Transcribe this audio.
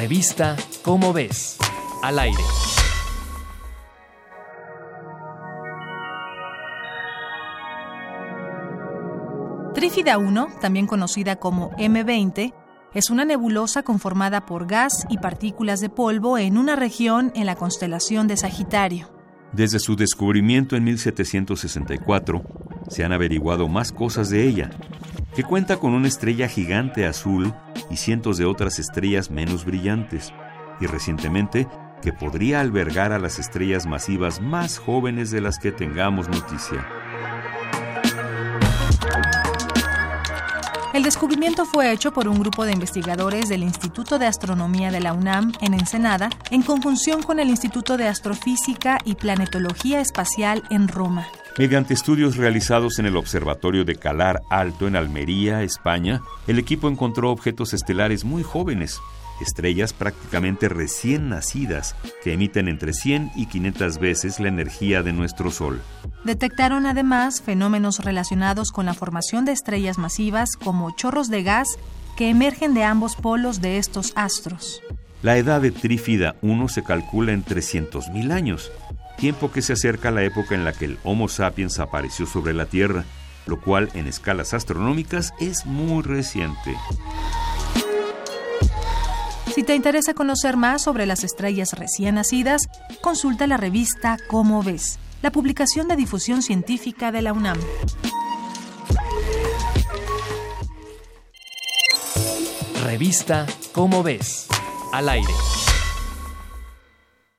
Revista Cómo ves, al aire. Trífida 1, también conocida como M20, es una nebulosa conformada por gas y partículas de polvo en una región en la constelación de Sagitario. Desde su descubrimiento en 1764, se han averiguado más cosas de ella, que cuenta con una estrella gigante azul y cientos de otras estrellas menos brillantes, y recientemente que podría albergar a las estrellas masivas más jóvenes de las que tengamos noticia. El descubrimiento fue hecho por un grupo de investigadores del Instituto de Astronomía de la UNAM en Ensenada, en conjunción con el Instituto de Astrofísica y Planetología Espacial en Roma. Mediante estudios realizados en el Observatorio de Calar Alto en Almería, España, el equipo encontró objetos estelares muy jóvenes, estrellas prácticamente recién nacidas que emiten entre 100 y 500 veces la energía de nuestro Sol. Detectaron además fenómenos relacionados con la formación de estrellas masivas como chorros de gas que emergen de ambos polos de estos astros. La edad de Trífida 1 se calcula en 300.000 años, tiempo que se acerca a la época en la que el Homo sapiens apareció sobre la Tierra, lo cual en escalas astronómicas es muy reciente. Si te interesa conocer más sobre las estrellas recién nacidas, consulta la revista Cómo ves, la publicación de difusión científica de la UNAM. Revista Cómo ves, al aire.